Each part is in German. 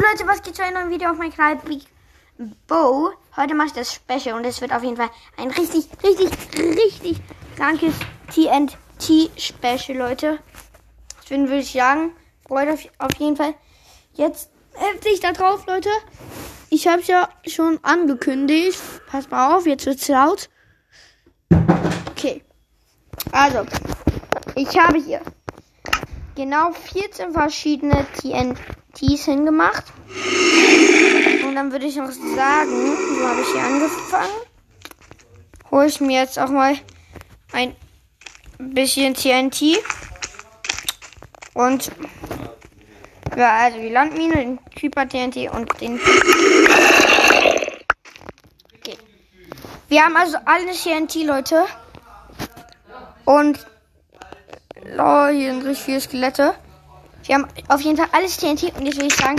Leute, was geht zu einem neuen Video auf meinem Kanal Big Bow? Heute mache ich das Special und es wird auf jeden Fall ein richtig, richtig, richtig krankes TNT Special, Leute. Deswegen würde ich sagen, freut euch auf jeden Fall jetzt heftig da drauf, Leute. Ich habe es ja schon angekündigt. Pass mal auf, jetzt wird's laut. Okay. Also, ich habe hier genau 14 verschiedene TNTs hingemacht. Und dann würde ich noch sagen, so habe ich hier angefangen. Hole ich mir jetzt auch mal ein bisschen TNT. Und ja, also die Landmine, den Creeper TNT und den. Okay. Wir haben also alle TNT, Leute. Und oh, hier sind richtig viele Skelette. Wir haben auf jeden Fall alles TNT und jetzt würde ich sagen,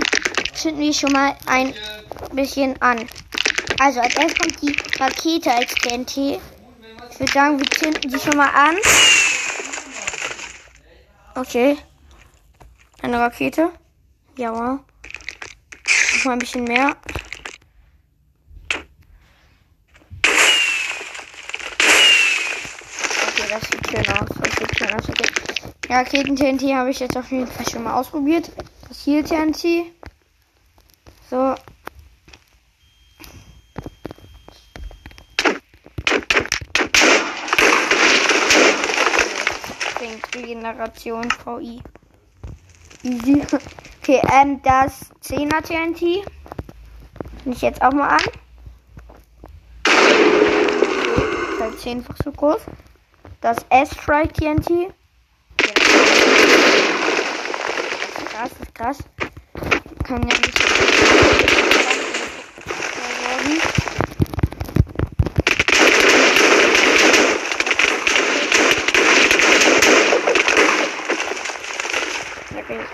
zünden wir schon mal ein bisschen an. Also als erstes kommt die Rakete als TNT. Ich würde sagen, wir zünden die schon mal an. Okay. Eine Rakete. Ja. Noch mal ein bisschen mehr. Okay, das sieht schön aus. Das sieht schön aus. Okay. Raketen-TNT habe ich jetzt auf jeden Fall schon mal ausprobiert. Das hier TNT. So. Regeneration VI. Easy. Okay, ähm, das 10er TNT. Nehme ich jetzt auch mal an. Halt zehnfach so groß. Das S-Strike TNT. Krass, ist krass. Kann ja nicht.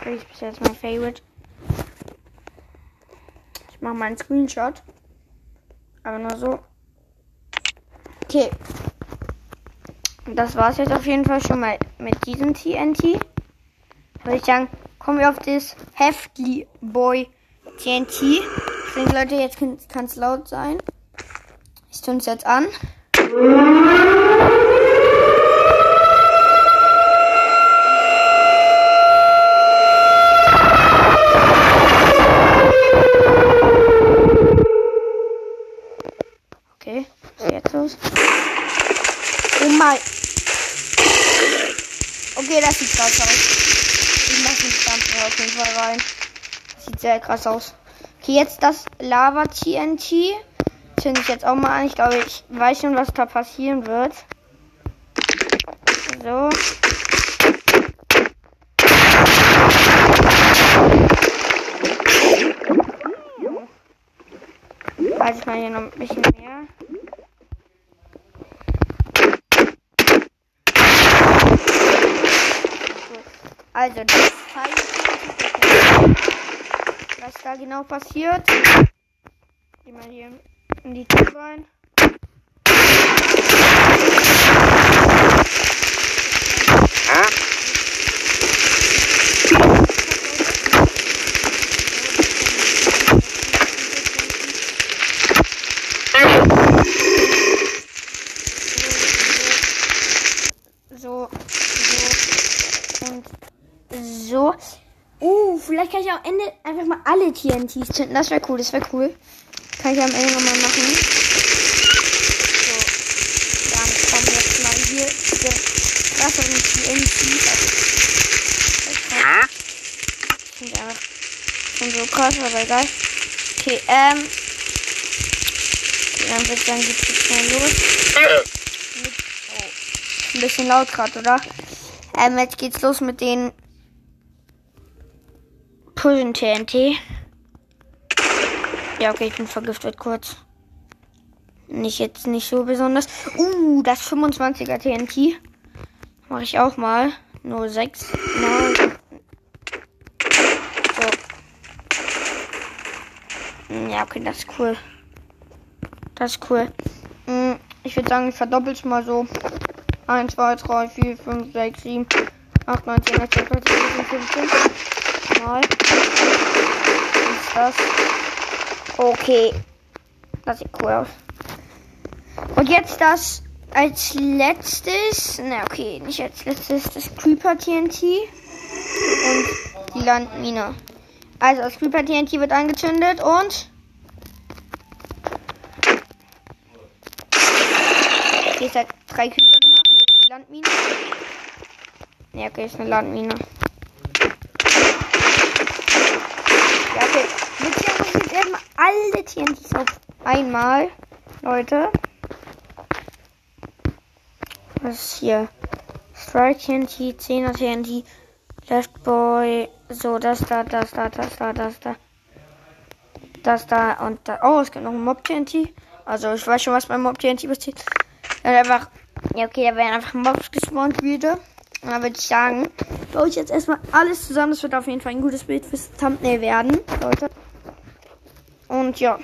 Das ist bis jetzt mein Favorite. Ich mache mal einen Screenshot. Aber nur so. Okay. Das war es jetzt auf jeden Fall schon mal mit diesem TNT. Würde ich sagen, kommen wir auf das Heftly Boy TNT. Ich denke, Leute, jetzt kann es laut sein. Ich tue es jetzt an. Okay, was ist jetzt los? Oh mein. Okay, das sieht krass aus. Ich mach den Stampfer auf jeden Fall rein. Sieht sehr krass aus. Okay, jetzt das Lava TNT. Zünde ich jetzt auch mal an. Ich glaube, ich weiß schon, was da passieren wird. So. Weiß ich mal hier noch ein bisschen mehr. Also, das was da genau passiert. Geh mal hier in die Tür rein. So, so und so. Uh, vielleicht kann ich am Ende einfach mal alle TNTs zünden. Das wäre cool, das wäre cool. Kann ich am Ende nochmal machen. So, dann kommen jetzt mal hier diese krasseren TNTs. Also, das sind einfach schon so krass, aber egal. Okay, ähm. Okay, dann ich sagen, geht's jetzt schnell los. Mit, oh, ein bisschen laut gerade, oder? Ähm, jetzt geht's los mit den Pullen TNT. Ja, okay, ich bin vergiftet kurz. Nicht jetzt nicht so besonders. Uh, das 25er TNT. Mache ich auch mal. Nur 6. Mal. So. Ja, okay, das ist cool. Das ist cool. Ich würde sagen, ich verdoppel's mal so. 1, 2, 3, 4, 5, 6, 7, 8, 9, 10, 11, 12, 13, 14, 15. Mal. das. Okay. Das sieht cool aus. Und jetzt das als letztes. Na, okay, nicht als letztes. Das Creeper TNT. Und die Landmine. Also, das Creeper TNT wird angezündet und. Hier ist halt drei Creeper gemacht. Und jetzt die Landmine. Ja, okay, ist eine Landmine. Ja, okay. Jetzt haben wir jetzt erstmal alle TNTs auf einmal. Leute. Was ist hier? Strike TNT, 10er TNT, Left Boy, so, das da, das da, das da, das da. Das da und da. Oh, es gibt noch ein Mob TNT. Also, ich weiß schon, was beim Mob TNT passiert. Ja, einfach, ja, okay, da werden einfach Mobs gespawnt wieder. Und dann würde ich sagen, baue ich jetzt erstmal alles zusammen. Das wird auf jeden Fall ein gutes Bild fürs Thumbnail werden, Leute. Und ja.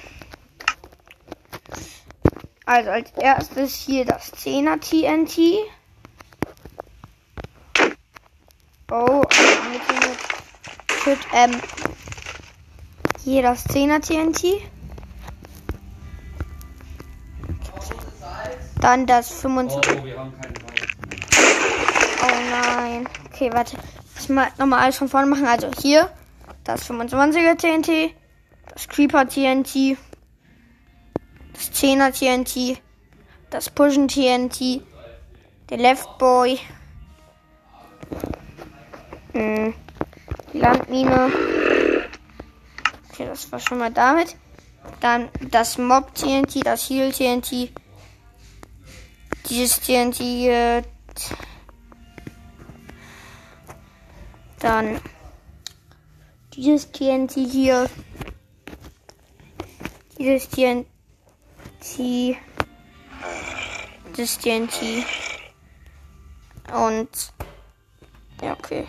Also als erstes hier das 10er TNT. Oh, mit, ähm, hier das 10er TNT. Dann das 25. Oh, wir haben keine Zeit. Oh nein. Okay, warte. Ich mal nochmal alles von vorne machen. Also hier das 25er TNT, das Creeper TNT, das 10er TNT, das Pushen TNT, der Left Boy, hm, die Landmine. Okay, das war schon mal damit. Dann das Mob TNT, das Heal TNT, dieses TNT hier. Dann dieses TNT hier. Dieses TNT. Das TNT. Und. Ja, okay.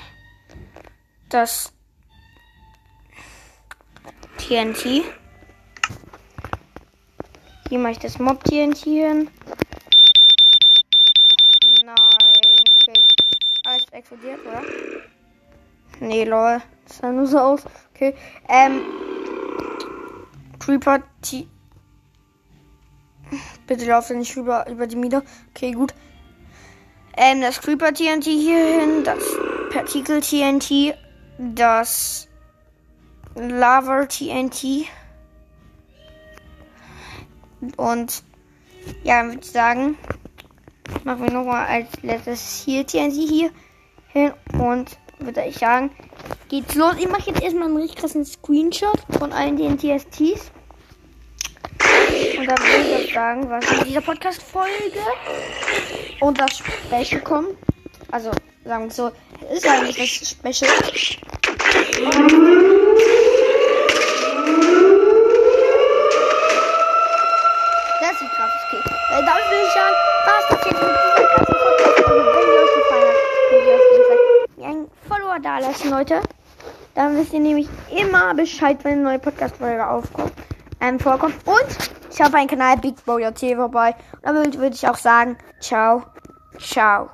Das TNT. Hier mache ich das Mob TNT hin. Nein. Okay. Alles explodiert, oder? Nee, lol. Das sah nur so aus. Okay. Ähm. Creeper T. Bitte laufe nicht rüber über die Mieter. Okay, gut. Ähm, das Creeper TNT hier hin, das Partikel TNT, das Lava TNT. Und ja, würde ich sagen, machen wir nochmal als letztes hier TNT hier hin und würde ich sagen, geht's los. Ich mache jetzt erstmal einen richtig krassen Screenshot von allen den TSTs. Und dann würde ich sagen, was in dieser Podcast-Folge und das Special kommt. Also, sagen wir so, es ist eigentlich das Special. Das sieht krass okay. Äh, damit würde ich sagen, was das jetzt mit dieser krassen Podcast-Folge. Wenn die euch gefallen hat, könnt ihr auf jeden Fall einen Follower da lassen, Leute. Dann wisst ihr nämlich immer Bescheid, wenn eine neue Podcast-Folge aufkommt, ähm, vorkommt. Und ich habe einen Kanal Big Boy TV vorbei. Und dann würde würd ich auch sagen, ciao, ciao.